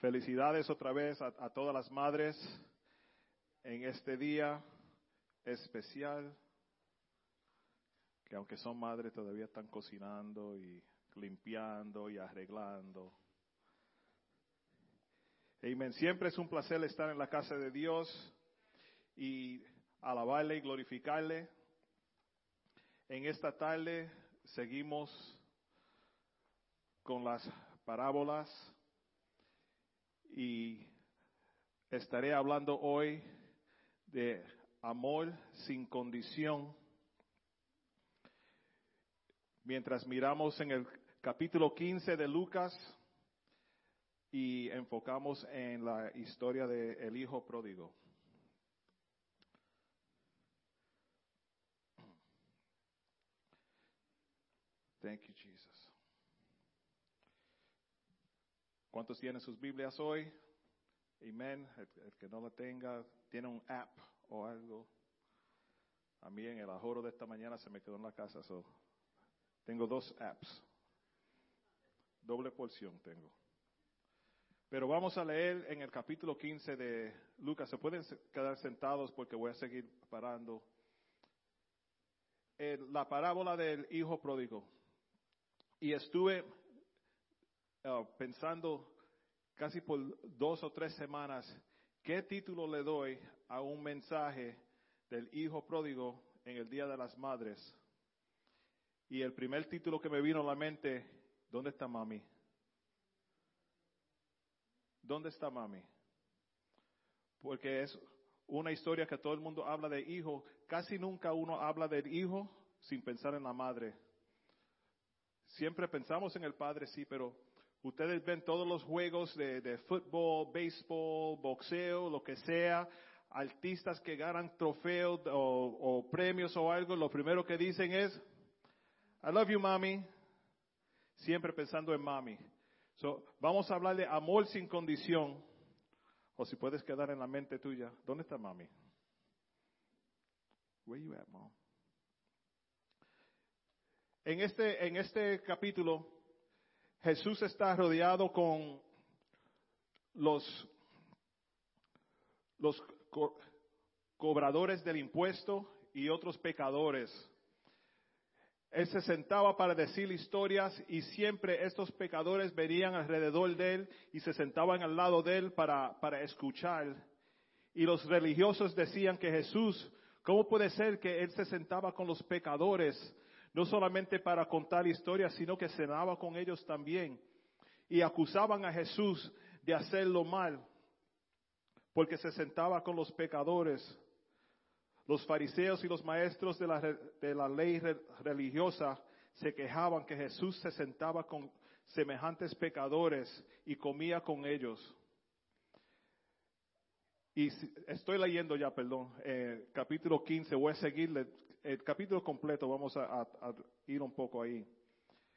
Felicidades otra vez a, todas las madres en este día especial, que aunque son madres todavía están cocinando y limpiando y arreglando. Siempre es un placer estar en la casa de Dios y alabarle y glorificarle. En esta tarde seguimos con las parábolas y estaré hablando hoy de amor sin condición. Mientras miramos en el capítulo 15 de Lucas y enfocamos en la historia del hijo pródigo. Thank you, ¿Cuántos tienen sus Biblias hoy? Amén. El, que no la tenga, tiene un app o algo. A mí en el ajoro de esta mañana se me quedó en la casa. So. Tengo dos apps. Doble porción tengo. Pero vamos a leer en el capítulo 15 de Lucas. Se pueden quedar sentados porque voy a seguir parando. la parábola del hijo pródigo. Y estuve uh, pensando casi por dos o tres semanas qué título le doy a un mensaje del hijo pródigo en el Día de las Madres. Y el primer título que me vino a la mente, ¿dónde está mami? ¿Dónde está mami? Porque es una historia que todo el mundo habla de hijo. Casi nunca uno habla del hijo sin pensar en la madre. Siempre pensamos en el Padre, sí, pero ustedes ven todos los juegos de, fútbol, béisbol, boxeo, lo que sea, artistas que ganan trofeos o, premios o algo, lo primero que dicen es, I love you, mami. Siempre pensando en mami. So, vamos a hablar de amor sin condición. O si puedes quedar en la mente tuya, ¿dónde está mami? Where you at, mom? En este, en este capítulo, Jesús está rodeado con los, los cobradores del impuesto y otros pecadores. Él se sentaba para decir historias y siempre estos pecadores venían alrededor de él y se sentaban al lado de él para, para escuchar. Y los religiosos decían que Jesús, ¿cómo puede ser que él se sentaba con los pecadores? No solamente para contar historias, sino que cenaba con ellos también. Y acusaban a Jesús de hacerlo mal, porque se sentaba con los pecadores. Los fariseos y los maestros de la, de la ley religiosa se quejaban que Jesús se sentaba con semejantes pecadores y comía con ellos. Y estoy leyendo ya, perdón, eh, capítulo 15, voy a seguirle el capítulo completo, vamos a, ir un poco ahí.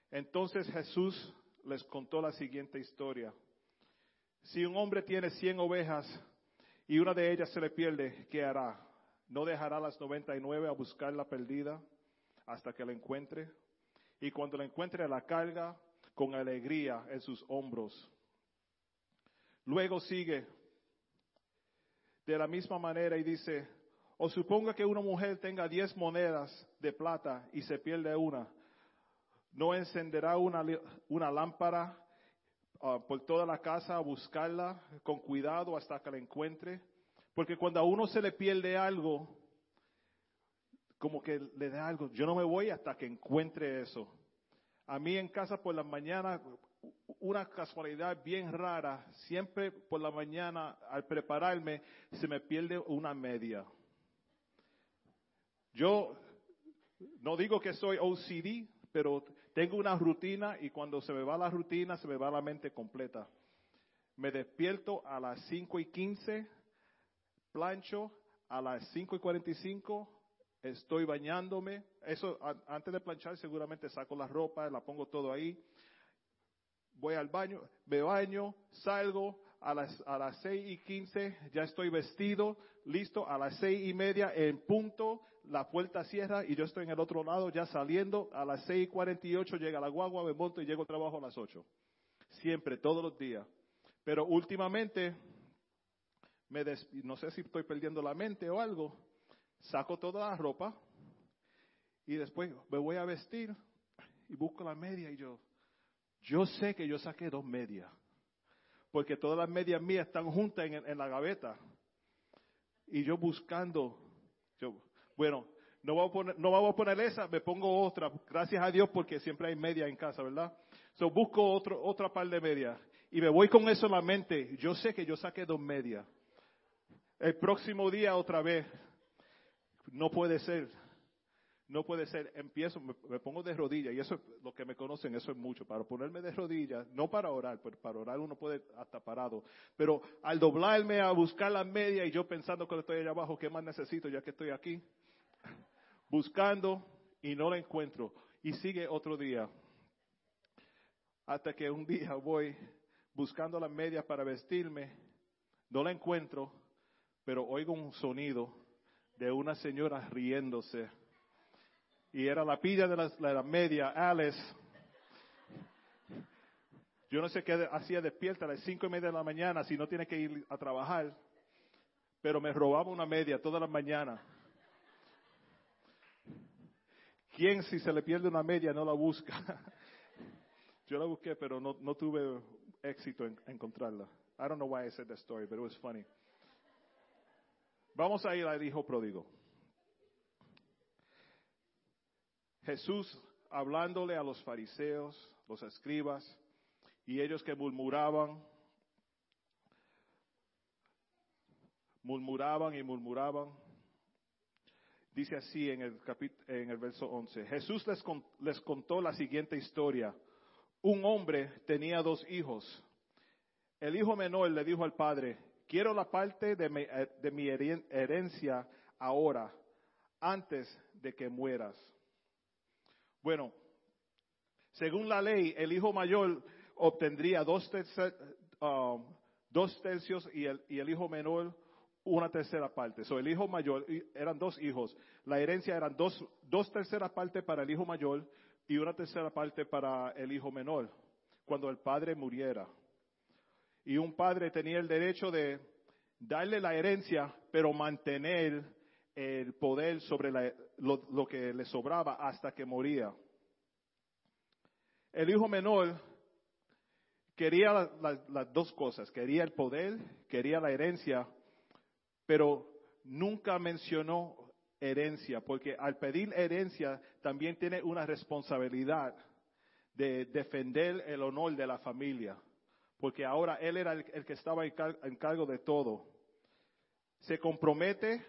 Entonces Jesús les contó la siguiente historia. Si un hombre tiene cien ovejas y una de ellas se le pierde, ¿qué hará? ¿No dejará las noventa y nueve a buscar la perdida hasta que la encuentre? Y cuando la encuentre la carga con alegría en sus hombros. Luego sigue de la misma manera y dice, o suponga que una mujer tenga diez monedas de plata y se pierde una. ¿No encenderá una, lámpara ah, por toda la casa a buscarla con cuidado hasta que la encuentre? Porque cuando a uno se le pierde algo, como que le da algo, yo no me voy hasta que encuentre eso. A mí en casa por la mañana, una casualidad bien rara, siempre por la mañana al prepararme se me pierde una media. Yo no digo que soy OCD, pero tengo una rutina y cuando se me va la rutina, se me va la mente completa. Me despierto a las 5 y 15, plancho a las 5 y 45, estoy bañándome. Eso, antes de planchar, seguramente saco la ropa, la pongo todo ahí. Voy al baño, me baño, salgo, a las, a las seis y quince ya estoy vestido, listo, a las seis y media en punto, la puerta cierra y yo estoy en el otro lado ya saliendo, a las seis y cuarenta y ocho llega la guagua, me monto y llego al trabajo a las ocho. Siempre, todos los días. Pero últimamente, me des- no sé si estoy perdiendo la mente o algo, saco toda la ropa y después me voy a vestir y busco la media y yo, yo sé que yo saqué dos medias, porque todas las medias mías están juntas en, la gaveta. Y yo buscando, yo, bueno, no vamos, a poner, no vamos a poner esa, me pongo otra, gracias a Dios porque siempre hay media en casa, ¿verdad? So busco otro, otra par de medias y me voy con eso en la mente. Yo sé que yo saqué dos medias. El próximo día otra vez, no puede ser. No puede ser. Empiezo, me, pongo de rodillas, y eso, lo que me conocen, eso es mucho. Para ponerme de rodillas, no para orar, pero para orar uno puede hasta parado. Pero al doblarme a buscar la media y yo pensando que estoy allá abajo, ¿qué más necesito ya que estoy aquí? Buscando y no la encuentro. Y sigue otro día. Hasta que un día voy buscando la media para vestirme, no la encuentro, pero oigo un sonido de una señora riéndose y era la pilla de la, la media, Alice. Yo no sé qué hacía despierta a las cinco y media de la mañana si no tiene que ir a trabajar, pero me robaba una media todas las mañanas. ¿Quién si se le pierde una media no la busca? Yo la busqué, pero no, no tuve éxito en encontrarla. I don't know why I said that story, but it was funny. Vamos a ir al hijo pródigo. Jesús hablándole a los fariseos, los escribas, y ellos que murmuraban, murmuraban y murmuraban. Dice así en el, en el verso 11. Jesús les, les contó la siguiente historia. Un hombre tenía dos hijos. El hijo menor le dijo al padre, quiero la parte de de mi herencia ahora, antes de que mueras. Bueno, según la ley, el hijo mayor obtendría dos, um, dos tercios y el, y el, hijo menor una tercera parte. So, el hijo mayor, eran dos hijos. La herencia eran dos, dos terceras partes para el hijo mayor y una tercera parte para el hijo menor, cuando el padre muriera. Y un padre tenía el derecho de darle la herencia, pero mantener el poder sobre la, lo, que le sobraba hasta que moría. El hijo menor quería las la, la dos cosas, quería el poder, quería la herencia, pero nunca mencionó herencia, porque al pedir herencia también tiene una responsabilidad de defender el honor de la familia, porque ahora él era el, que estaba en, en cargo de todo. Se compromete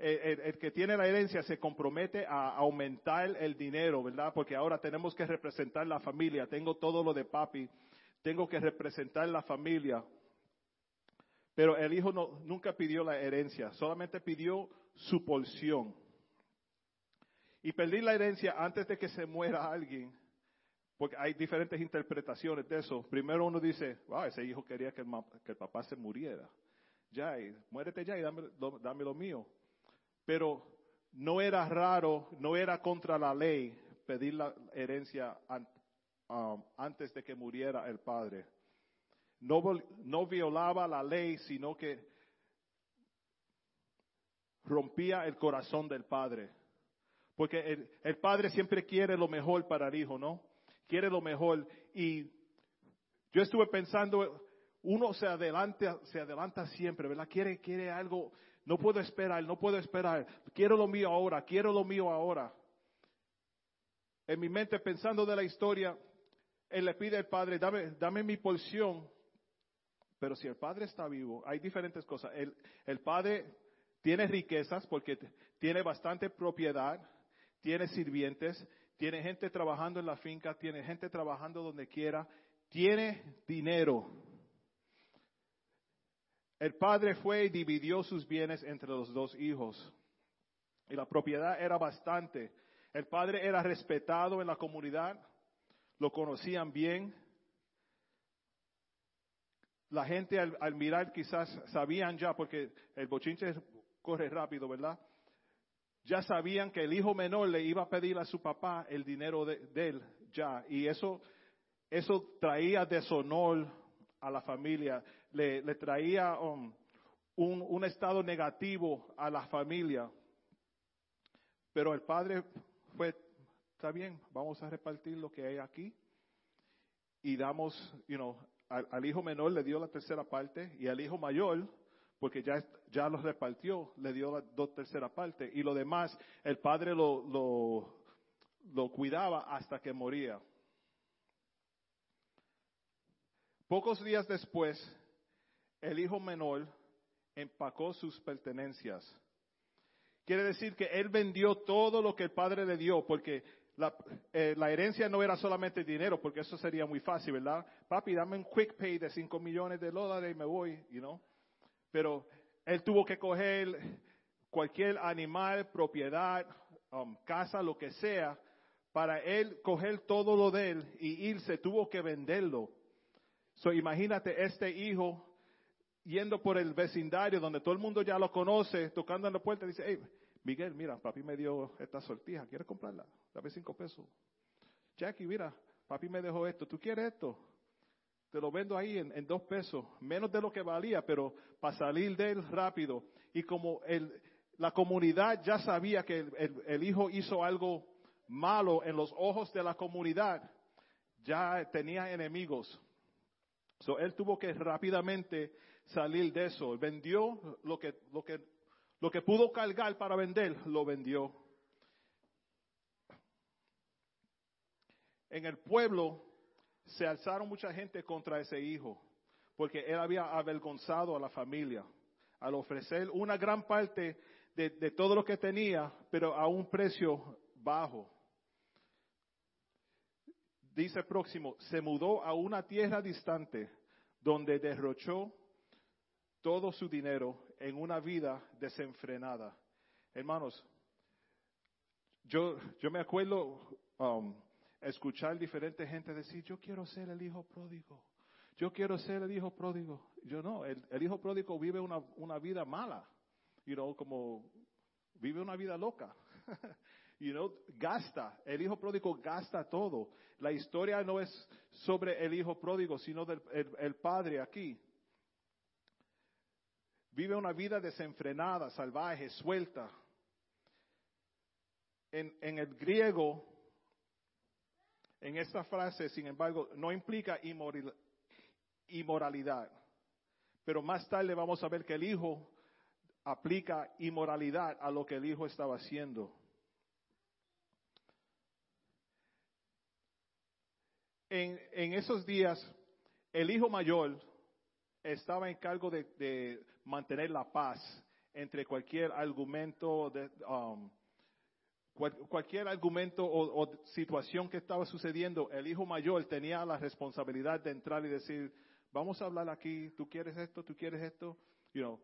el, que tiene la herencia se compromete a aumentar el dinero, ¿verdad? Porque ahora tenemos que representar la familia. Tengo todo lo de papi, tengo que representar la familia. Pero el hijo no, nunca pidió la herencia, solamente pidió su porción. Y pedir la herencia antes de que se muera alguien, porque hay diferentes interpretaciones de eso. Primero uno dice, wow, ese hijo quería que el, papá se muriera. Ya, y, muérete ya y dame lo mío pero no era raro, no era contra la ley pedir la herencia um, antes de que muriera el padre. No, no, violaba la ley, sino que rompía el corazón del padre. Porque el, el padre siempre quiere lo mejor para el hijo, ¿no? Quiere lo mejor. Y yo estuve pensando, uno se adelanta, se adelanta siempre, ¿verdad? Quiere, quiere algo, no puedo esperar, no puedo esperar. Quiero lo mío ahora, quiero lo mío ahora. En mi mente, pensando de la historia, él le pide al padre, dame, dame mi porción. Pero si el padre está vivo, hay diferentes cosas. El, el padre tiene riquezas porque tiene bastante propiedad, tiene sirvientes, tiene gente trabajando en la finca, tiene gente trabajando donde quiera, tiene dinero. El padre fue y dividió sus bienes entre los dos hijos. Y la propiedad era bastante. El padre era respetado en la comunidad, lo conocían bien. La gente al, mirar quizás sabían ya, porque el bochinche corre rápido, ¿verdad? Ya sabían que el hijo menor le iba a pedir a su papá el dinero de, de él ya. Y eso, eso traía deshonor a la familia, le, le traía um, un, estado negativo a la familia. Pero el padre fue, está bien, vamos a repartir lo que hay aquí. Y damos, you know, al, hijo menor le dio la tercera parte y al hijo mayor, porque ya, ya lo repartió, le dio la dos tercera parte. Y lo demás, el padre lo, lo cuidaba hasta que moría. Pocos días después, el hijo menor empacó sus pertenencias. Quiere decir que él vendió todo lo que el padre le dio, porque la, eh, herencia no era solamente dinero, porque eso sería muy fácil, ¿verdad? Papi, dame un quick pay de 5 millones de dólares y me voy, you know. Pero él tuvo que coger cualquier animal, propiedad, um, casa, lo que sea, para él coger todo lo de él y irse, tuvo que venderlo. So, imagínate este hijo yendo por el vecindario donde todo el mundo ya lo conoce, tocando en la puerta, dice, hey, Miguel, mira, papi me dio esta sortija, ¿quieres comprarla? Dame cinco pesos. Jackie, mira, papi me dejó esto, ¿tú quieres esto? Te lo vendo ahí en, dos pesos, menos de lo que valía, pero para salir de él rápido. Y como el, la comunidad ya sabía que el hijo hizo algo malo en los ojos de la comunidad, ya tenía enemigos. So, él tuvo que rápidamente salir de eso. Vendió lo que, lo que, lo que pudo cargar para vender, lo vendió. En el pueblo se alzaron mucha gente contra ese hijo, porque él había avergonzado a la familia al ofrecer una gran parte de, de todo lo que tenía, pero a un precio bajo. Dice próximo, se mudó a una tierra distante donde derrochó todo su dinero en una vida desenfrenada. Hermanos, yo, yo me acuerdo um, escuchar diferentes gente decir, yo quiero ser el hijo pródigo, yo quiero ser el hijo pródigo. Yo no, el, el hijo pródigo vive una, una, vida mala, you know, como vive una vida loca. you know, gasta, el hijo pródigo gasta todo. La historia no es sobre el hijo pródigo, sino del el, padre aquí. Vive una vida desenfrenada, salvaje, suelta. En, en el griego, en esta frase, sin embargo, no implica inmoralidad. Pero más tarde vamos a ver que el hijo aplica inmoralidad a lo que el hijo estaba haciendo. En, esos días, el hijo mayor estaba en cargo de, mantener la paz entre cualquier argumento de, um, cual, cualquier argumento o, o, situación que estaba sucediendo, el hijo mayor tenía la responsabilidad de entrar y decir, vamos a hablar aquí, tú quieres esto, tú quieres esto, you know,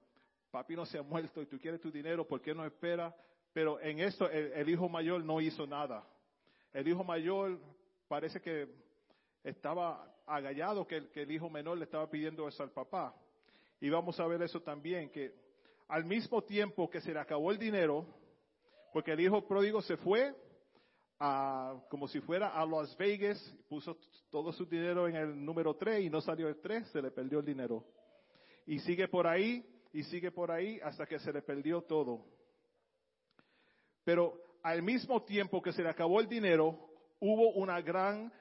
papi no se ha muerto y tú quieres tu dinero, ¿por qué no espera? Pero en esto el hijo mayor no hizo nada. El hijo mayor parece que estaba agallado que, el hijo menor le estaba pidiendo eso al papá. Y vamos a ver eso también, que al mismo tiempo que se le acabó el dinero, porque el hijo pródigo se fue a, como si fuera a Las Vegas, puso todo su dinero en el número 3 y no salió el 3, se le perdió el dinero. Y sigue por ahí, y sigue por ahí hasta que se le perdió todo. Pero al mismo tiempo que se le acabó el dinero, hubo una gran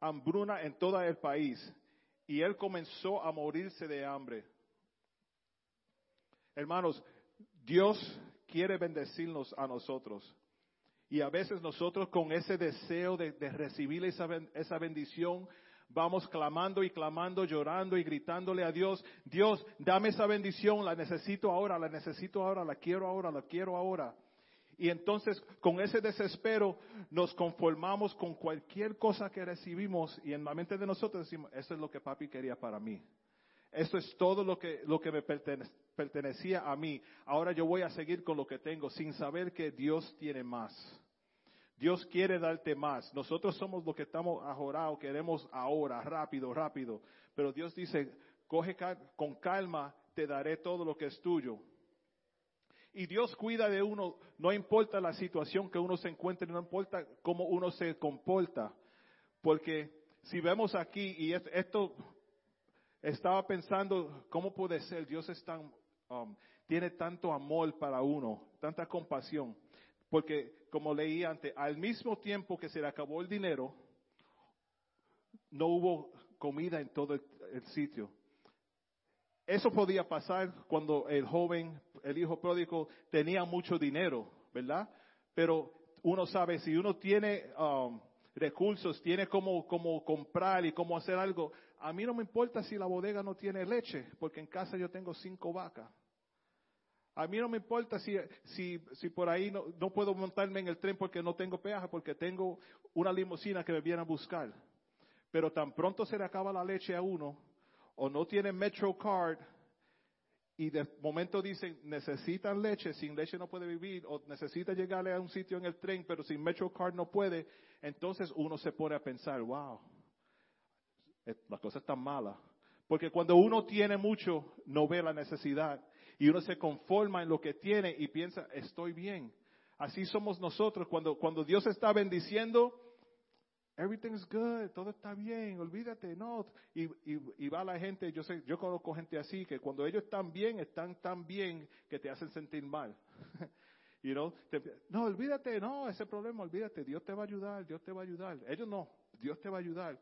hambruna en todo el país y él comenzó a morirse de hambre. Hermanos, Dios quiere bendecirnos a nosotros. Y a veces nosotros con ese deseo de, de recibir esa, esa bendición, vamos clamando y clamando, llorando y gritándole a Dios, Dios, dame esa bendición, la necesito ahora, la necesito ahora, la quiero ahora, la quiero ahora. Y entonces con ese desespero nos conformamos con cualquier cosa que recibimos y en la mente de nosotros decimos, eso es lo que papi quería para mí. Eso es todo lo que, lo que me pertenecía a mí. Ahora yo voy a seguir con lo que tengo sin saber que Dios tiene más. Dios quiere darte más. Nosotros somos los que estamos ajorados, queremos ahora, rápido, rápido. Pero Dios dice, coge con calma, te daré todo lo que es tuyo. Y Dios cuida de uno, no importa la situación que uno se encuentre, no importa cómo uno se comporta. Porque si vemos aquí, y esto, estaba pensando, ¿cómo puede ser? Dios es tan, um, tiene tanto amor para uno, tanta compasión. Porque, como leí antes, al mismo tiempo que se le acabó el dinero, no hubo comida en todo el, el sitio. Eso podía pasar cuando el joven, el hijo pródigo, tenía mucho dinero, ¿verdad? Pero uno sabe, si uno tiene um, recursos, tiene cómo, cómo comprar y cómo hacer algo, a mí no me importa si la bodega no tiene leche, porque en casa yo tengo cinco vacas. A mí no me importa si, si, si por ahí no, puedo montarme en el tren porque no tengo peaje, porque tengo una limusina que me viene a buscar. Pero tan pronto se le acaba la leche a uno, o no tienen MetroCard y de momento dicen necesitan leche, sin leche no puede vivir, o necesita llegarle a un sitio en el tren, pero sin MetroCard no puede, entonces uno se pone a pensar, wow, la cosa es tan mala. Porque cuando uno tiene mucho, no ve la necesidad. Y uno se conforma en lo que tiene y piensa, estoy bien. Así somos nosotros. Cuando, cuando Dios está bendiciendo, Everything's good, todo está bien, olvídate, no. Y, y, y, va la gente, yo sé, yo conozco gente así, que cuando ellos están bien, están tan bien que te hacen sentir mal. you know? No, olvídate, no, ese problema, olvídate, Dios te va a ayudar, Dios te va a ayudar. Ellos no, Dios te va a ayudar.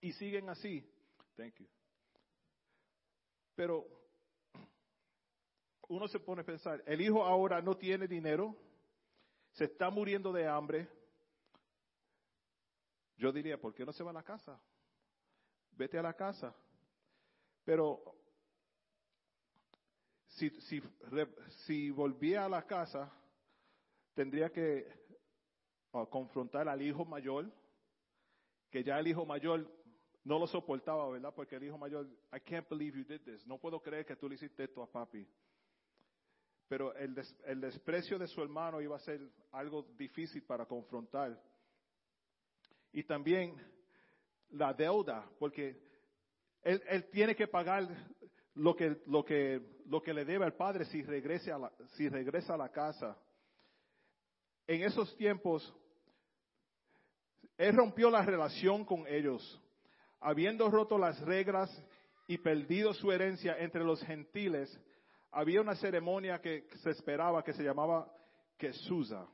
Y siguen así. Thank you. Pero uno se pone a pensar, el hijo ahora no tiene dinero, se está muriendo de hambre, yo diría, ¿por qué no se va a la casa? Vete a la casa. Pero si, si, si volvía a la casa, tendría que uh, confrontar al hijo mayor, que ya el hijo mayor no lo soportaba, ¿verdad? Porque el hijo mayor, I can't believe you did this. No puedo creer que tú le hiciste esto a papi. Pero el, des, el desprecio de su hermano iba a ser algo difícil para confrontar. Y también la deuda, porque él, tiene que pagar lo que, lo, que, lo que le debe al padre si, regrese a la, si regresa a la casa. En esos tiempos, él rompió la relación con ellos, habiendo roto las reglas y perdido su herencia entre los gentiles. Había una ceremonia que se esperaba que se llamaba Kesusa.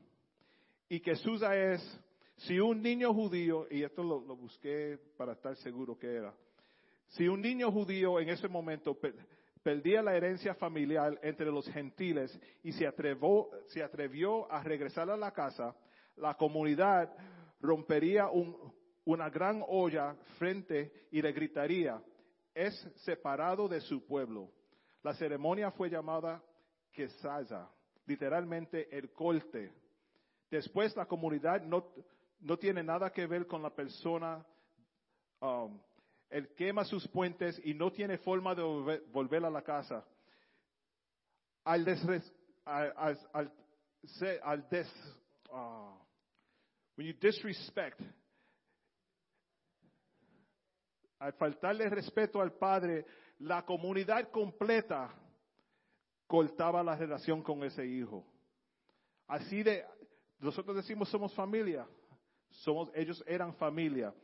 Y Kesusa es si un niño judío, y esto lo, lo, busqué para estar seguro que era, si un niño judío en ese momento perdía la herencia familiar entre los gentiles y se se atrevió a regresar a la casa, la comunidad rompería un, una gran olla frente y le gritaría, es separado de su pueblo. La ceremonia fue llamada Quesaya, literalmente el corte. Después la comunidad no, no tiene nada que ver con la persona. Um, él quema sus puentes y no tiene forma de volver, a la casa. Al, desres, al, al, al, al des, uh, when you disrespect, al faltarle respeto al padre, la comunidad completa cortaba la relación con ese hijo. Así de, nosotros decimos somos familia, somos, ellos eran familia.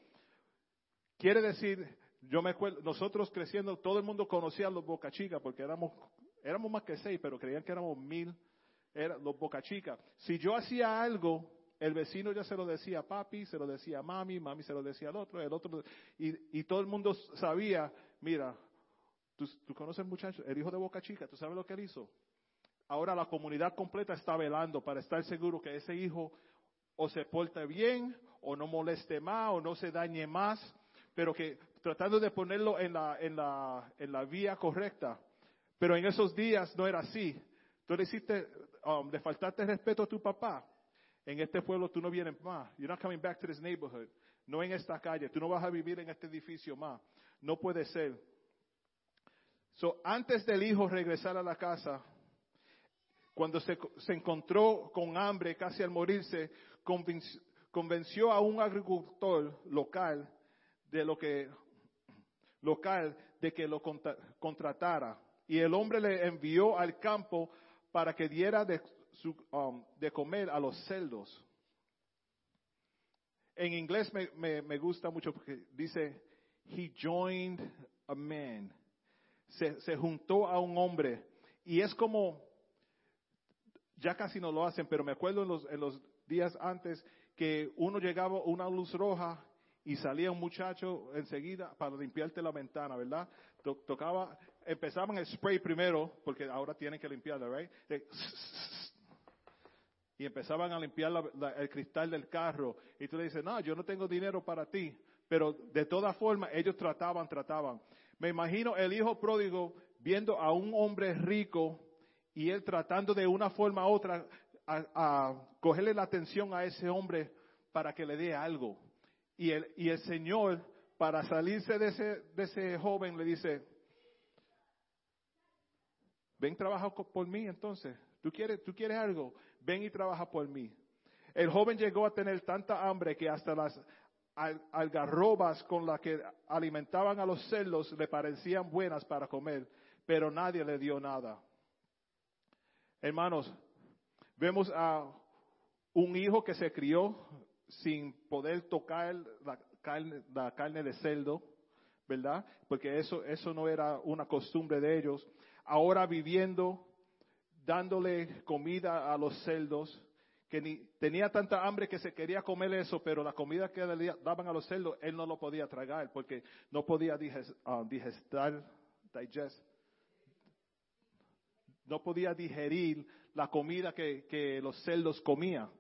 Quiere decir, yo me acuerdo, nosotros creciendo, todo el mundo conocía a los Boca Chica porque éramos, éramos más que seis, pero creían que éramos mil, era, los Boca Chica. Si yo hacía algo, el vecino ya se lo decía a papi, se lo decía a mami, mami se lo decía al otro, el otro, y, y todo el mundo sabía, mira, tú, conoces el muchacho, el hijo de Boca Chica, ¿tú sabes lo que él hizo? Ahora la comunidad completa está velando para estar seguro que ese hijo o se porte bien, o no moleste más, o no se dañe más, pero que tratando de ponerlo en la, en la, en la vía correcta. Pero en esos días no era así. Tú le hiciste, um, le faltaste respeto a tu papá. En este pueblo tú no vienes más. You're not coming back to this neighborhood. No en esta calle. Tú no vas a vivir en este edificio más. No puede ser. So, antes del hijo regresar a la casa, cuando se, se encontró con hambre casi al morirse, convenció a un agricultor local de lo que local de que lo contratara y el hombre le envió al campo para que diera de, su, um, de comer a los celdos. En inglés me, me, me, gusta mucho porque dice he joined a man. Se, se juntó a un hombre. Y es como, ya casi no lo hacen, pero me acuerdo en los, en los días antes que uno llegaba a una luz roja y salía un muchacho enseguida para limpiarte la ventana, ¿verdad? tocaba, empezaban el spray primero, porque ahora tienen que limpiarla, ¿right? y empezaban a limpiar el cristal del carro. Y tú le dices, no, yo no tengo dinero para ti. Pero de todas formas, ellos trataban, trataban. Me imagino el hijo pródigo viendo a un hombre rico y él tratando de una forma u otra a, cogerle la atención a ese hombre para que le dé algo. Y el, y el Señor, para salirse de ese, de ese joven, le dice, ven trabaja por mí entonces. ¿Tú quieres, ¿Tú quieres algo? ven y trabaja por mí. El joven llegó a tener tanta hambre que hasta las algarrobas con las que alimentaban a los cerdos le parecían buenas para comer, pero nadie le dio nada. Hermanos, vemos a un hijo que se crió sin poder tocar la carne, la carne de cerdo, ¿verdad? Porque eso, eso no era una costumbre de ellos. Ahora viviendo dándole comida a los cerdos, que ni, tenía tanta hambre que se quería comer eso, pero la comida que le daban a los cerdos, él no lo podía tragar porque no podía ah, digestar, digest, no podía digerir la comida que, que los cerdos comían.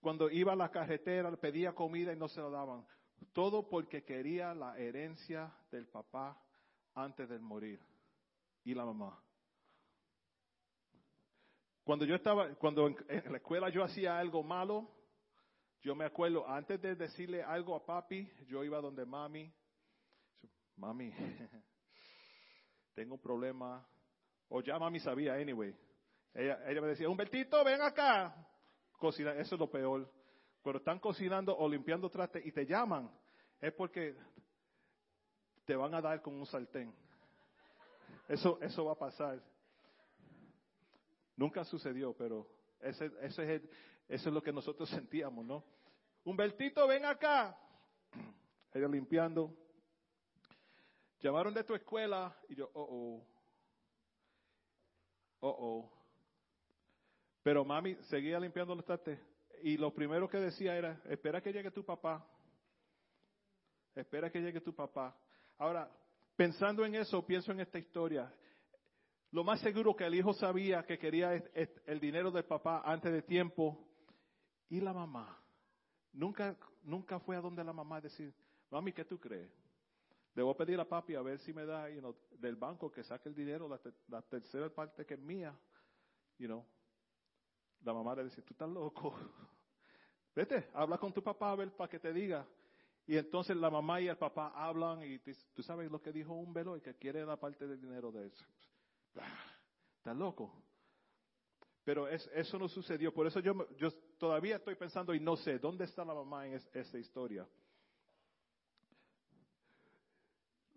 Cuando iba a la carretera, pedía comida y no se lo daban. Todo porque quería la herencia del papá antes de morir. Y la mamá. Cuando yo estaba, cuando en, la escuela yo hacía algo malo, yo me acuerdo, antes de decirle algo a papi, yo iba donde mami. Mami, tengo un problema. O ya mami sabía, anyway. Ella, ella me decía, Humbertito, ven acá. Cocina, eso es lo peor. Cuando están cocinando o limpiando trastes y te llaman, es porque te van a dar con un sartén. Eso, eso va a pasar. Nunca sucedió, pero ese, ese es eso es lo que nosotros sentíamos, ¿no? Humbertito, ven acá. Ella limpiando. Llamaron de tu escuela y yo, oh, oh. Oh, oh. Pero mami seguía limpiando los trastes y lo primero que decía era, espera que llegue tu papá. Espera que llegue tu papá. Ahora, pensando en eso, pienso en esta historia. Lo más seguro que el hijo sabía que quería el dinero del papá antes de tiempo. Y la mamá. Nunca, nunca fue a donde la mamá decir, mami, ¿qué tú crees? Debo pedir a papi a ver si me da del banco que saque el dinero, la, tercera parte que es mía. You know. La mamá le dice, tú estás loco. Vete, habla con tu papá a ver para que te diga. Y entonces la mamá y el papá hablan y tú sabes lo que dijo un velo y que quiere la parte del dinero de eso. Está loco. Pero eso no sucedió. Por eso yo, yo todavía estoy pensando y no sé dónde está la mamá en esta historia.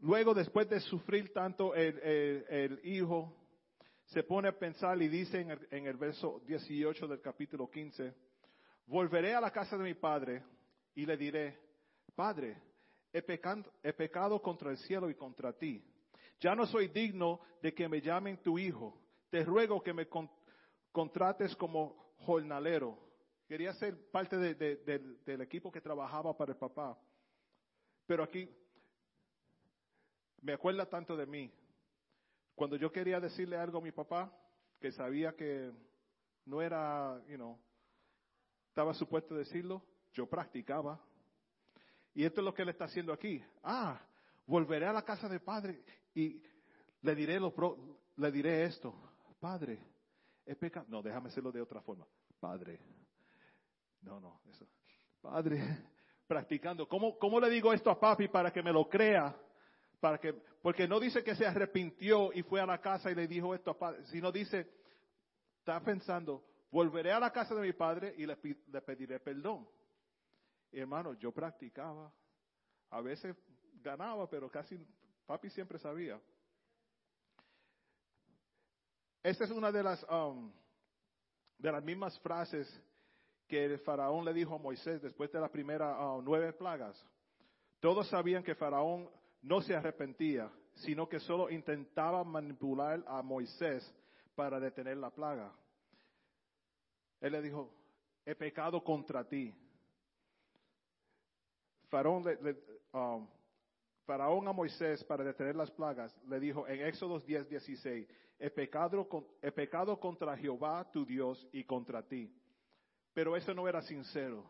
Luego, después de sufrir tanto el, hijo, se pone a pensar y dice en el, verso 18 del capítulo 15, volveré a la casa de mi padre y le diré, Padre, he, pecado, contra el cielo y contra ti. Ya no soy digno de que me llamen tu hijo. Te ruego que me contrates como jornalero. Quería ser parte del equipo que trabajaba para el papá. Pero aquí me acuerda tanto de mí. Cuando yo quería decirle algo a mi papá, que sabía que no era, you know, estaba supuesto decirlo, yo practicaba. Y esto es lo que él está haciendo aquí. Ah, volveré a la casa de padre y le diré, lo le diré esto. Padre, es pecado. No, déjame hacerlo de otra forma. Padre. No, no, eso. Padre, practicando. ¿Cómo, ¿Cómo le digo esto a papi para que me lo crea? Para que, porque no dice que se arrepintió y fue a la casa y le dijo esto a padre, sino dice, está pensando, volveré a la casa de mi padre y le pediré perdón hermano, yo practicaba. A veces ganaba, pero casi papi siempre sabía. Esta es una de las, um, de las mismas frases que el faraón le dijo a Moisés después de las primeras ah, nueve plagas. Todos sabían que faraón no se arrepentía, sino que solo intentaba manipular a Moisés para detener la plaga. Él le dijo, he pecado contra ti. Faraón, um, a Moisés para detener las plagas le dijo en Éxodo 10, 16, he pecado, he pecado contra Jehová tu Dios y contra ti. Pero eso no era sincero.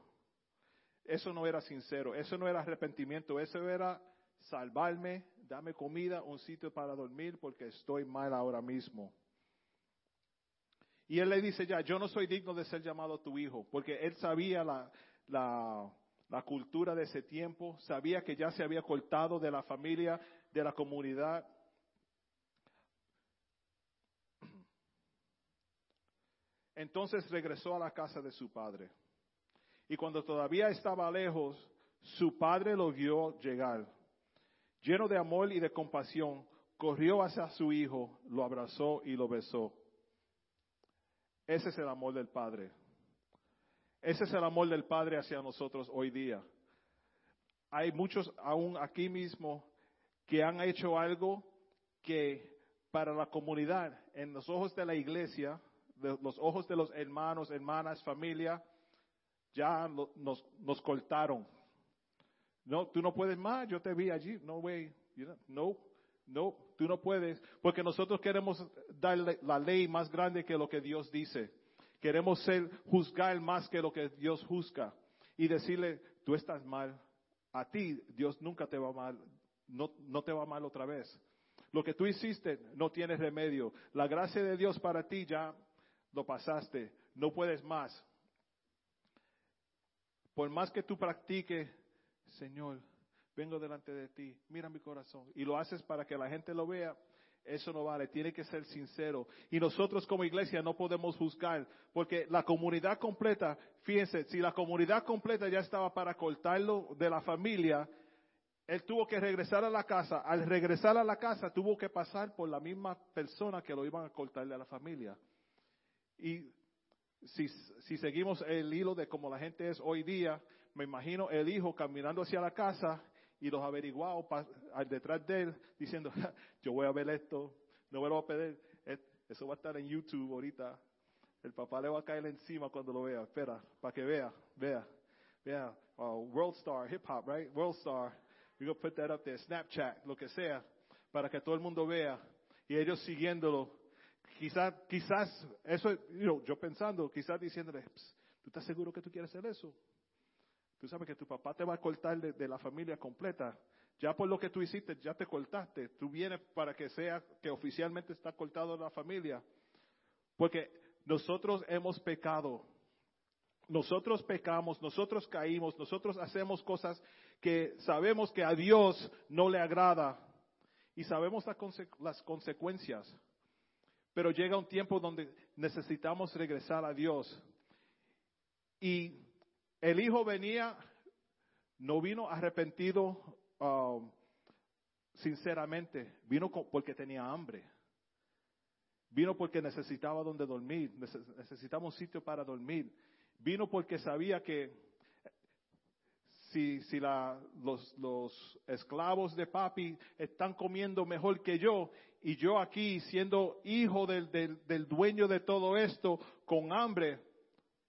Eso no era sincero. Eso no era arrepentimiento. Eso era salvarme, dame comida, un sitio para dormir porque estoy mal ahora mismo. Y él le dice ya, yo no soy digno de ser llamado tu hijo, porque él sabía la, la, la cultura de ese tiempo, sabía que ya se había cortado de la familia, de la comunidad. Entonces regresó a la casa de su padre. Y cuando todavía estaba lejos, su padre lo vio llegar. Lleno de amor y de compasión, corrió hacia su hijo, lo abrazó y lo besó. Ese es el amor del Padre. Ese es el amor del Padre hacia nosotros hoy día. Hay muchos aún aquí mismo que han hecho algo que para la comunidad, en los ojos de la iglesia, de los ojos de los hermanos, hermanas, familia, ya nos, nos cortaron. No, tú no puedes más, yo te vi allí, no way, no, no, tú no puedes, porque nosotros queremos darle la ley más grande que lo que Dios dice. Queremos ser, juzgar más que lo que Dios juzga. Y decirle, tú estás mal. A ti Dios nunca te va mal. No, no te va mal otra vez. Lo que tú hiciste no tiene remedio. La gracia de Dios para ti ya lo pasaste. No puedes más. Por más que tú practiques, Señor, vengo delante de ti, mira mi corazón. Y lo haces para que la gente lo vea. Eso no vale, tiene que ser sincero. Y nosotros como iglesia no podemos juzgar, porque la comunidad completa, fíjense, si la comunidad completa ya estaba para cortarlo de la familia, él tuvo que regresar a la casa. Al regresar a la casa tuvo que pasar por la misma persona que lo iban a cortar de la familia. Y si, si seguimos el hilo de cómo la gente es hoy día, me imagino el hijo caminando hacia la casa y los averiguados al detrás de él diciendo, yo voy a ver esto, no me lo voy a pedir, eso va a estar en YouTube ahorita. El papá le va a caer encima cuando lo vea. Espera, para que vea, vea, vea. Uh, World Star, hip hop, right? World Star. We're going put that up there, Snapchat, lo que sea, para que todo el mundo vea. Y ellos siguiéndolo. Quizás, quizás, eso, yo pensando, quizás diciéndole, ¿tú estás seguro que tú quieres hacer eso? Tú sabes que tu papá te va a cortar de, la familia completa. Ya por lo que tú hiciste, ya te cortaste. Tú vienes para que sea que oficialmente está cortado la familia. Porque nosotros hemos pecado. Nosotros pecamos, nosotros caímos, nosotros hacemos cosas que sabemos que a Dios no le agrada y sabemos las consecuencias. Pero llega un tiempo donde necesitamos regresar a Dios. Y el hijo venía, no vino arrepentido um, sinceramente, vino porque tenía hambre. Vino porque necesitaba donde dormir, necesitaba un sitio para dormir. Vino porque sabía que si, si la, los, los, esclavos de papi están comiendo mejor que yo y yo aquí siendo hijo del, del, del dueño de todo esto con hambre,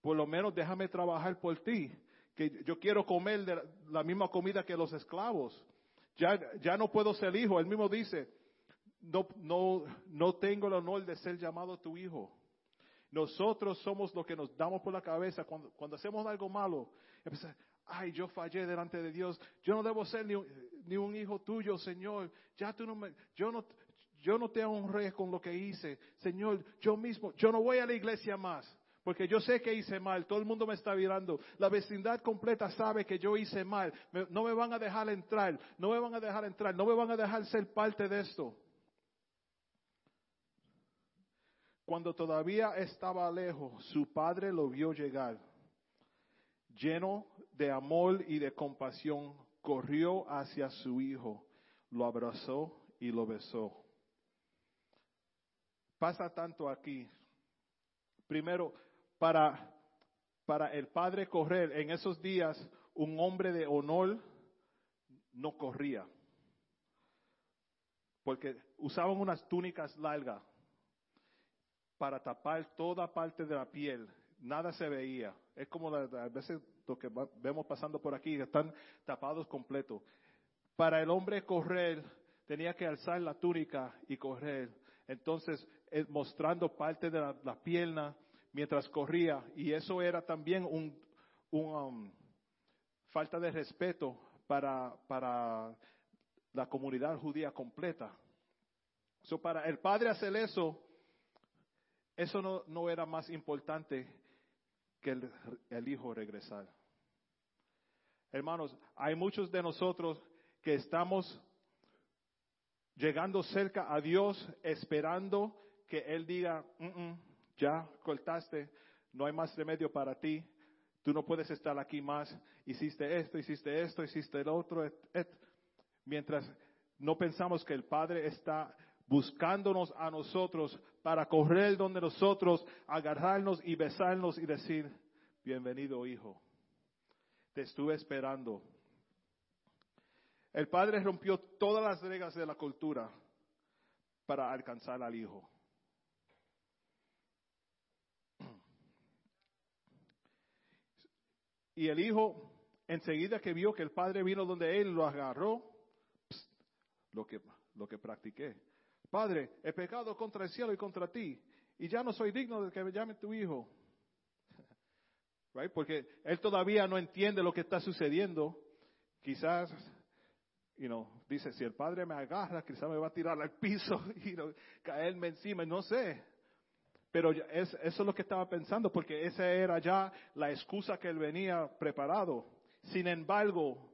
por lo menos déjame trabajar por ti, que yo quiero comer la misma comida que los esclavos. Ya, ya no puedo ser hijo. Él mismo dice, no, no, no tengo el honor de ser llamado tu hijo. Nosotros somos los que nos damos por la cabeza cuando, cuando hacemos algo malo. ay, yo fallé delante de Dios. Yo no debo ser ni un, ni un hijo tuyo, Señor. Ya tú no me, yo no, yo no te honré con lo que hice. Señor, yo mismo, yo no voy a la iglesia más. Porque yo sé que hice mal, todo el mundo me está mirando. La vecindad completa sabe que yo hice mal. no me van a dejar entrar, no me van a dejar entrar, no me van a dejar ser parte de esto. Cuando todavía estaba lejos, su padre lo vio llegar. Lleno de amor y de compasión, corrió hacia su hijo, lo abrazó y lo besó. Pasa tanto aquí. Primero, para, para el padre correr en esos días, un hombre de honor no corría. Porque usaban unas túnicas largas para tapar toda parte de la piel. Nada se veía. Es como a veces lo que vemos pasando por aquí, están tapados completo. Para el hombre correr, tenía que alzar la túnica y correr. Entonces, mostrando parte de la, pierna mientras corría. Y eso era también un, um, falta de respeto para, para la comunidad judía completa. So, para el padre hacer eso, eso no, no era más importante que el, el hijo regresar. Hermanos, hay muchos de nosotros que estamos llegando cerca a Dios esperando que Él diga, ya cortaste, no hay más remedio para ti, tú no puedes estar aquí más, hiciste esto, hiciste esto, hiciste el otro, mientras no pensamos que el Padre está buscándonos a nosotros para correr donde nosotros, agarrarnos y besarnos y decir, bienvenido hijo, te estuve esperando. El padre rompió todas las reglas de la cultura para alcanzar al hijo. Y el hijo, enseguida que vio que el padre vino donde él, lo agarró, lo, que, practiqué. Padre, he pecado contra el cielo y contra ti, y ya no soy digno de que me llame tu hijo. Porque él todavía no entiende lo que está sucediendo. Quizás, you know, dice, si el padre me agarra, quizás me va a tirar al piso y caerme encima, no sé. Pero eso es lo que estaba pensando, porque esa era ya la excusa que él venía preparado. Sin embargo,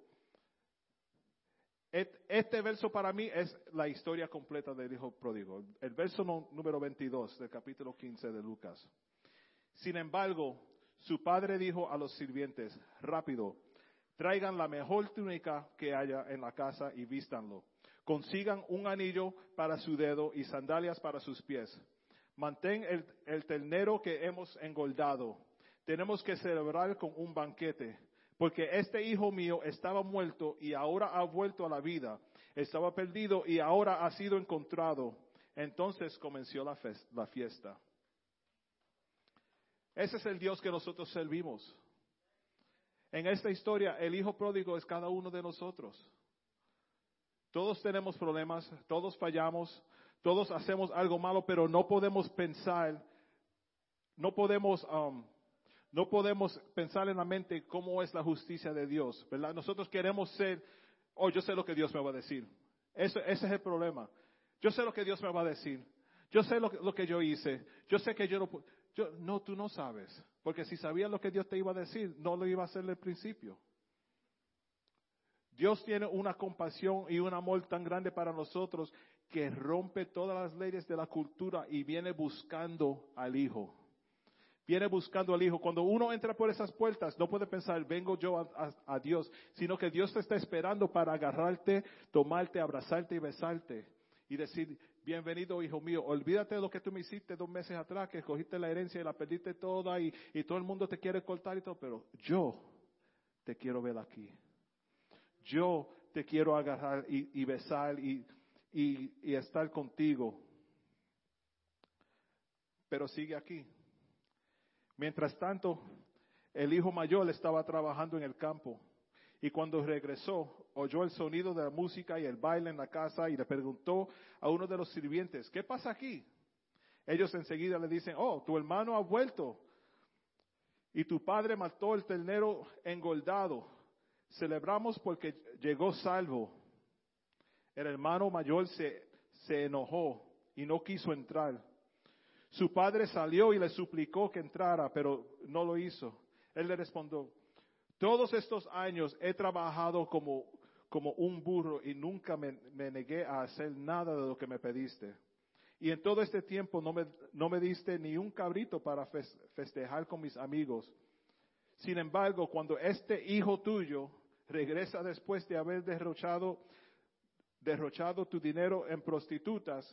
este verso para mí es la historia completa del hijo pródigo. El verso número 22 del capítulo 15 de Lucas. Sin embargo, su padre dijo a los sirvientes, rápido, traigan la mejor túnica que haya en la casa y vístanlo. Consigan un anillo para su dedo y sandalias para sus pies. Mantén el, ternero que hemos engordado. Tenemos que celebrar con un banquete porque este hijo mío estaba muerto y ahora ha vuelto a la vida. Estaba perdido y ahora ha sido encontrado. Entonces comenzó la, fiesta. Ese es el Dios que nosotros servimos. En esta historia, el hijo pródigo es cada uno de nosotros. Todos tenemos problemas, todos fallamos, todos hacemos algo malo, pero no podemos pensar, no podemos um, no podemos pensar en la mente cómo es la justicia de Dios, ¿verdad? Nosotros queremos ser, oh, yo sé lo que Dios me va a decir. ese es el problema. Yo sé lo que Dios me va a decir. Yo sé lo, que yo hice. Yo sé que yo no yo, No, tú no sabes. Porque si sabías lo que Dios te iba a decir, no lo iba a hacer el principio. Dios tiene una compasión y un amor tan grande para nosotros que rompe todas las leyes de la cultura y viene buscando al Hijo viene buscando al Hijo. Cuando uno entra por esas puertas, no puede pensar, vengo yo a, Dios, sino que Dios te está esperando para agarrarte, tomarte, abrazarte y besarte. Y decir, bienvenido hijo mío, olvídate de lo que tú me hiciste dos meses atrás, que escogiste la herencia y la perdiste toda y, todo el mundo te quiere cortar y todo, pero yo te quiero ver aquí. Yo te quiero agarrar y, besar y, y estar contigo. Pero sigue aquí. Mientras tanto, el hijo mayor estaba trabajando en el campo y cuando regresó oyó el sonido de la música y el baile en la casa y le preguntó a uno de los sirvientes, ¿qué pasa aquí? Ellos enseguida le dicen, oh, tu hermano ha vuelto y tu padre mató el ternero engordado. Celebramos porque llegó salvo. El hermano mayor se, se enojó y no quiso entrar. Su padre salió y le suplicó que entrara, pero no lo hizo. Él le respondió, todos estos años he trabajado como, como un burro y nunca me, negué a hacer nada de lo que me pediste. Y en todo este tiempo no me, no me diste ni un cabrito para festejar con mis amigos. Sin embargo, cuando este hijo tuyo regresa después de haber derrochado, derrochado tu dinero en prostitutas,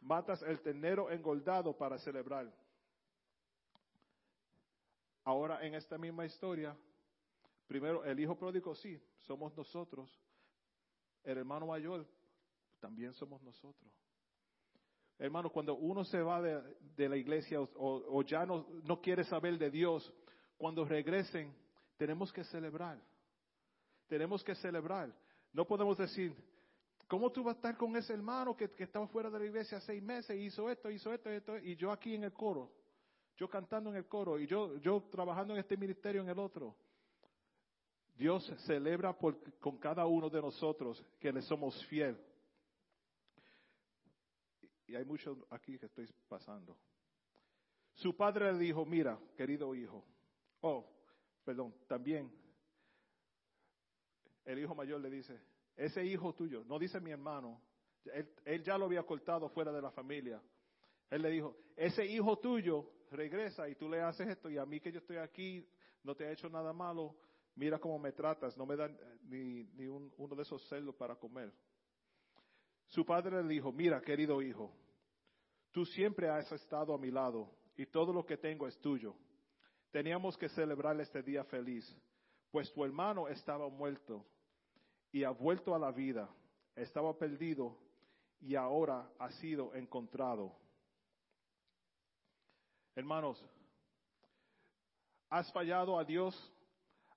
matas el ternero engordado para celebrar. Ahora en esta misma historia, primero el hijo pródigo sí, somos nosotros. El hermano mayor también somos nosotros. Hermano, cuando uno se va de, la iglesia o, ya no quiere saber de Dios, cuando regresen, tenemos que celebrar. Tenemos que celebrar. No podemos decir, ¿cómo tú vas a estar con ese hermano que, estaba fuera de la iglesia seis meses, hizo esto, hizo esto, esto, y yo aquí en el coro, yo cantando en el coro, y yo, yo trabajando en este ministerio en el otro? Dios celebra con cada uno de nosotros que le somos fiel. Y hay muchos aquí que estoy pasando. Su padre le dijo, mira, querido hijo, oh, perdón, también el hijo mayor le dice, ese hijo tuyo, no dice mi hermano, él, ya lo había cortado fuera de la familia. Él le dijo, ese hijo tuyo regresa y tú le haces esto y a mí que yo estoy aquí, no te ha hecho nada malo, mira cómo me tratas, no me dan ni, ni uno de esos celos para comer. Su padre le dijo, mira querido hijo, tú siempre has estado a mi lado y todo lo que tengo es tuyo. Teníamos que celebrar este día feliz, pues tu hermano estaba muerto y ha vuelto a la vida, estaba perdido y ahora ha sido encontrado. Hermanos, ¿has fallado a Dios?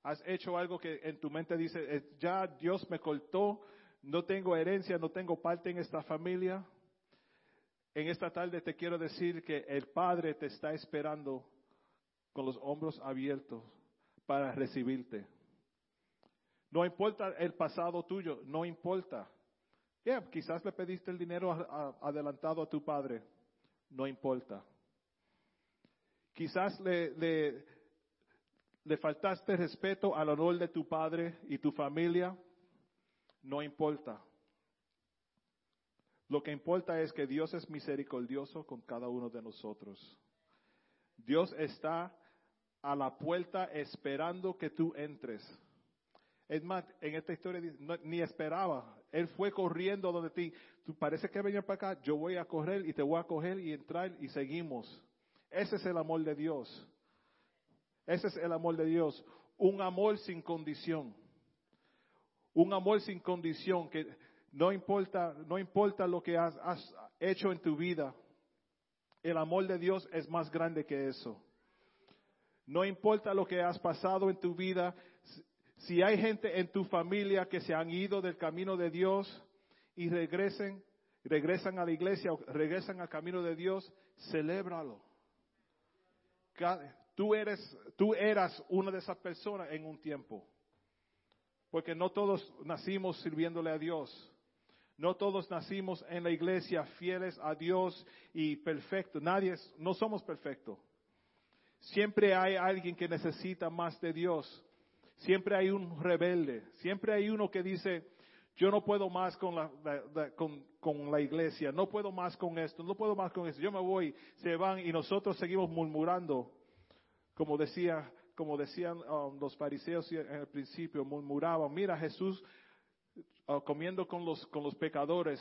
¿Has hecho algo que en tu mente dice, eh, ya Dios me cortó, no tengo herencia, no tengo parte en esta familia? En esta tarde te quiero decir que el Padre te está esperando con los hombros abiertos para recibirte. No importa el pasado tuyo, no importa. quizás le pediste el dinero adelantado a tu padre, no importa. Quizás le, le faltaste respeto al honor de tu padre y tu familia, no importa. Lo que importa es que Dios es misericordioso con cada uno de nosotros. Dios está a la puerta esperando que tú entres. Es más, en esta historia ni esperaba. Él fue corriendo donde ti. Tú parece que venía para acá. Yo voy a correr y te voy a coger y entrar y seguimos. Ese es el amor de Dios. Ese es el amor de Dios. Un amor sin condición. Un amor sin condición que no importa, no importa lo que has, has hecho en tu vida. El amor de Dios es más grande que eso. No importa lo que has pasado en tu vida. Si hay gente en tu familia que se han ido del camino de Dios y regresen, regresan a la iglesia o regresan al camino de Dios, celébralo. Tú eres, tú eras una de esas personas en un tiempo. Porque no todos nacimos sirviéndole a Dios. No todos nacimos en la iglesia fieles a Dios y perfectos. Nadie, no somos perfectos. Siempre hay alguien que necesita más de Dios. Siempre hay un rebelde. Siempre hay uno que dice, yo no puedo más con la, con, con la iglesia. No puedo más con esto. No puedo más con esto. Yo me voy. Se van y nosotros seguimos murmurando como decía, como decían um, los fariseos en el principio, murmuraban, mira Jesús uh, comiendo con los, con los pecadores.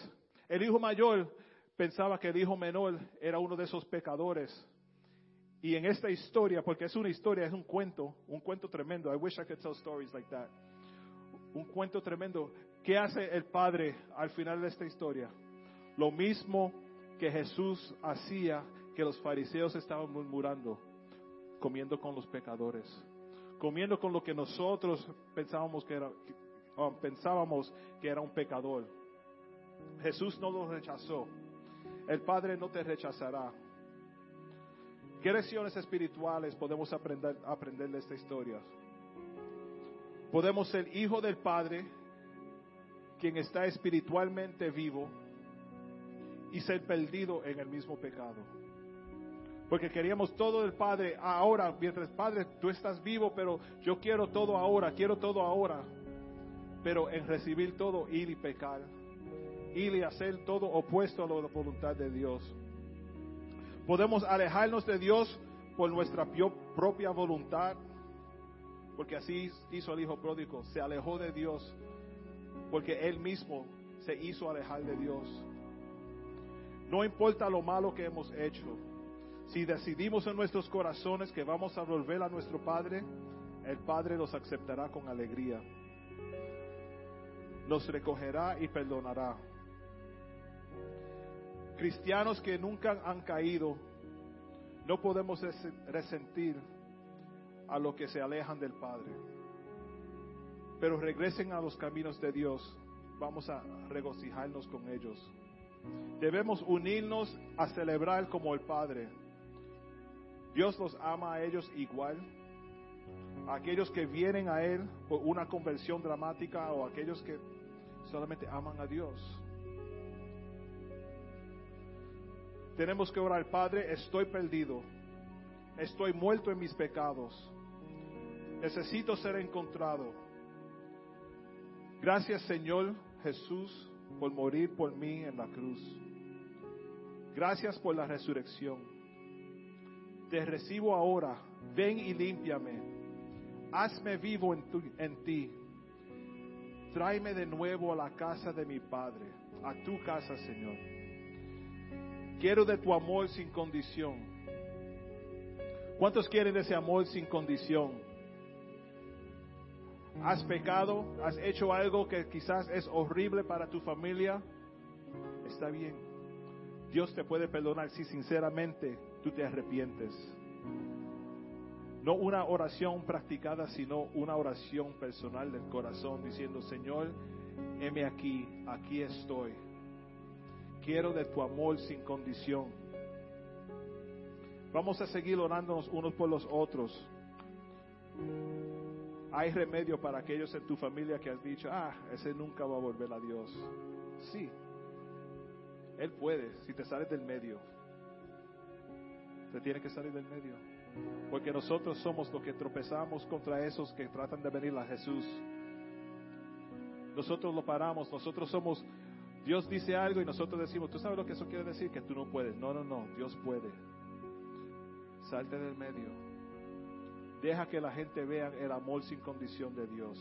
El hijo mayor pensaba que el hijo menor era uno de esos pecadores. Y en esta historia, porque es una historia, es un cuento, un cuento tremendo. I wish I could tell stories like that. Un cuento tremendo. ¿Qué hace el padre al final de esta historia? Lo mismo que Jesús hacía que los fariseos estaban murmurando comiendo con los pecadores, comiendo con lo que nosotros pensábamos que era, um, pensábamos que era un pecador. Jesús no lo rechazó. El Padre no te rechazará. ¿Qué lecciones espirituales podemos aprender, aprender de esta historia? Podemos ser hijo del Padre, quien está espiritualmente vivo, y ser perdido en el mismo pecado. Porque queríamos todo del Padre ahora, mientras Padre, tú estás vivo, pero yo quiero todo ahora, quiero todo ahora. Pero en recibir todo, ir y pecar. Ir y hacer todo opuesto a la voluntad de Dios. Podemos alejarnos de Dios por nuestra propia voluntad. Porque así hizo el Hijo Pródigo. Se alejó de Dios. Porque Él mismo se hizo alejar de Dios. No importa lo malo que hemos hecho Si decidimos en nuestros corazones que vamos a volver a nuestro Padre, el Padre nos aceptará con alegría. Nos recogerá y perdonará. Cristianos que nunca han caído, no podemos resentir a los que se alejan del Padre. Pero regresen a los caminos de Dios. Vamos a regocijarnos con ellos. Debemos unirnos a celebrar como el Padre. Dios los ama a ellos igual. aquellos que vienen a Él por una conversión dramática o aquellos que solamente aman a Dios. Tenemos que orar, Padre, estoy perdido. Estoy muerto en mis pecados. Necesito ser encontrado. Gracias, Señor Jesús, por morir por mí en la cruz. Gracias por la resurrección. Te recibo ahora. Ven y límpiame. Hazme vivo en, en ti. Tráeme de nuevo a la casa de mi Padre, a tu casa, Señor. Quiero de tu amor sin condición. ¿Cuántos quieren de ese amor sin condición? ¿Has pecado? ¿Has hecho algo que quizás es horrible para tu familia? Está bien. Dios te puede perdonar si sinceramente tú te arrepientes. No una oración practicada, sino una oración personal del corazón diciendo, Señor, heme aquí, aquí estoy. Quiero de tu amor sin condición. Vamos a seguir orándonos unos por los otros. Hay remedio para aquellos en tu familia que has dicho, ah, ese nunca va a volver a Dios. Sí, Él puede, si te sales del medio. Te tiene que salir del medio. Porque nosotros somos los que tropezamos contra esos que tratan de venir a Jesús. Nosotros lo paramos, nosotros somos, Dios dice algo y nosotros decimos, ¿tú sabes lo que eso quiere decir? Que tú no puedes. No, no, no, Dios puede. Salte del medio. Deja que la gente vea el amor sin condición de Dios.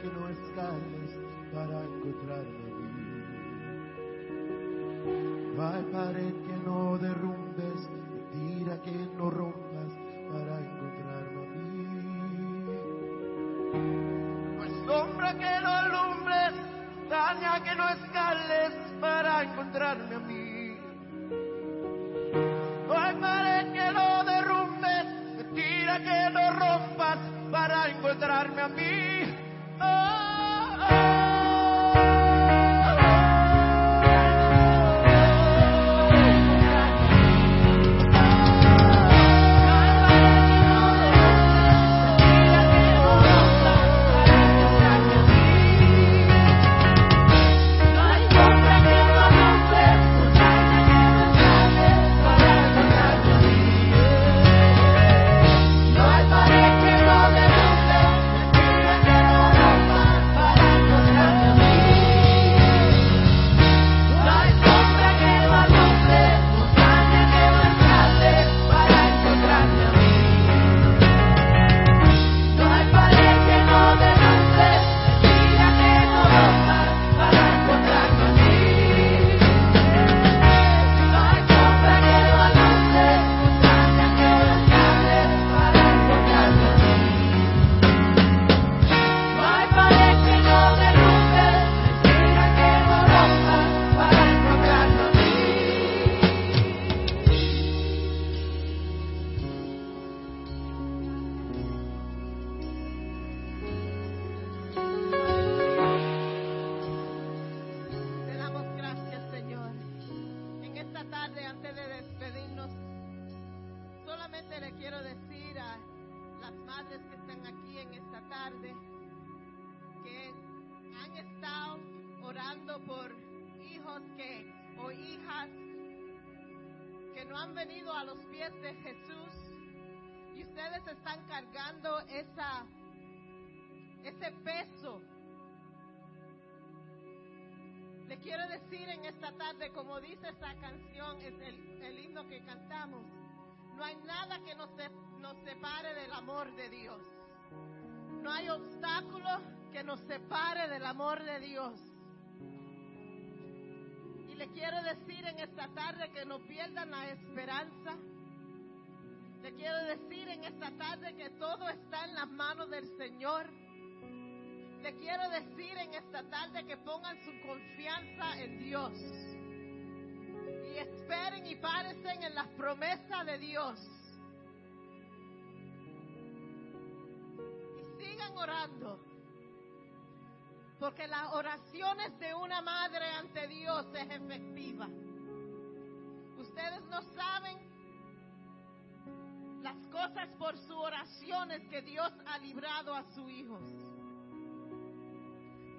Que no escales han venido a los pies de Jesús y ustedes están cargando ese peso le quiero decir en esta tarde, como dice esta canción, es el, himno que cantamos, no hay nada que nos separe del amor de Dios. No hay obstáculo que nos separe del amor de Dios. Le quiero decir en esta tarde que no pierdan la esperanza. Le quiero decir en esta tarde que todo está en las manos del Señor. Le quiero decir en esta tarde que pongan su confianza en Dios. Y esperen y parecen en las promesas de Dios. Y sigan orando. Porque las oraciones de una madre ante Dios es efectiva. Ustedes no saben las cosas por sus oraciones que Dios ha librado a sus hijos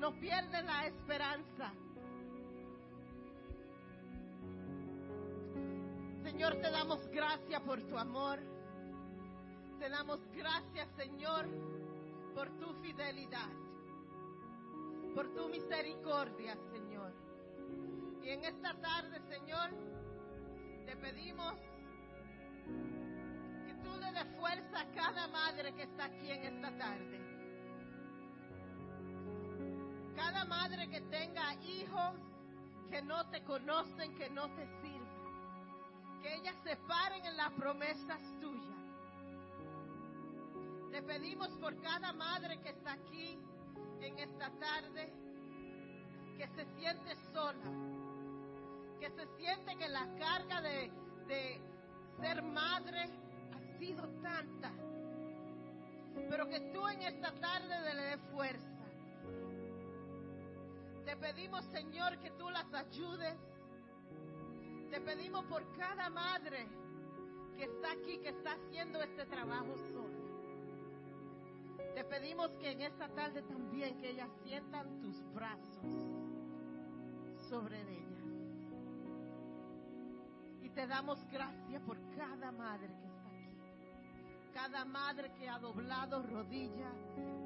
no pierden la esperanza. Señor, te damos gracias por tu amor. Te damos gracias, Señor, por tu fidelidad, por tu misericordia, Señor. Y en esta tarde, Señor, te pedimos que tú le des fuerza a cada madre que está aquí en esta tarde. Cada madre que tenga hijos que no te conocen, que no te sirven, que ellas se paren en las promesas tuyas. Le pedimos por cada madre que está aquí en esta tarde, que se siente sola, que se siente que la carga de, ser madre ha sido tanta, pero que tú en esta tarde le des fuerza. Te pedimos, Señor, que tú las ayudes. Te pedimos por cada madre que está aquí, que está haciendo este trabajo sola. Te pedimos que en esta tarde también que ellas sientan tus brazos sobre ellas. Y te damos gracias por cada madre que está aquí. Cada madre que ha doblado rodillas,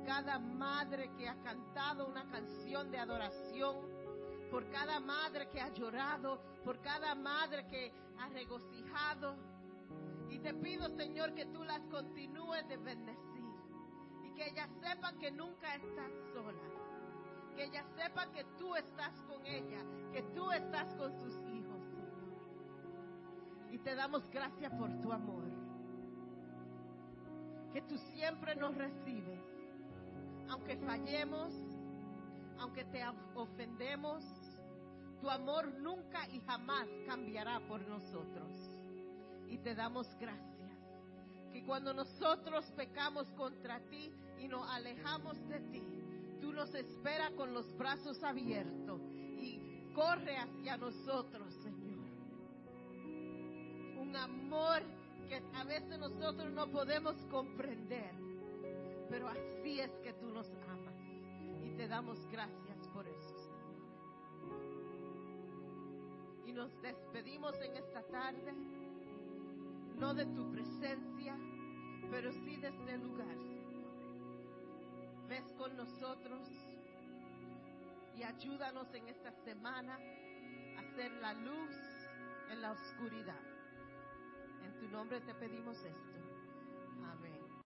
cada madre que ha cantado una canción de adoración, por cada madre que ha llorado, por cada madre que ha regocijado. Y te pido, Señor, que tú las continúes de bendecir, que ella sepa que nunca está sola. Que ella sepa que tú estás con ella, que tú estás con sus hijos. Y te damos gracias por tu amor. Que tú siempre nos recibes. Aunque fallemos, aunque te ofendemos, tu amor nunca y jamás cambiará por nosotros. Y te damos gracias. Que cuando nosotros pecamos contra ti y nos alejamos de ti, tú nos esperas con los brazos abiertos y corre hacia nosotros, Señor. Un amor que a veces nosotros no podemos comprender, pero así es que tú nos amas y te damos gracias por eso, Señor. Y nos despedimos en esta tarde, no de tu presencia, pero sí de este lugar. Ves con nosotros y ayúdanos en esta semana a hacer la luz en la oscuridad. En tu nombre te pedimos esto. Amén.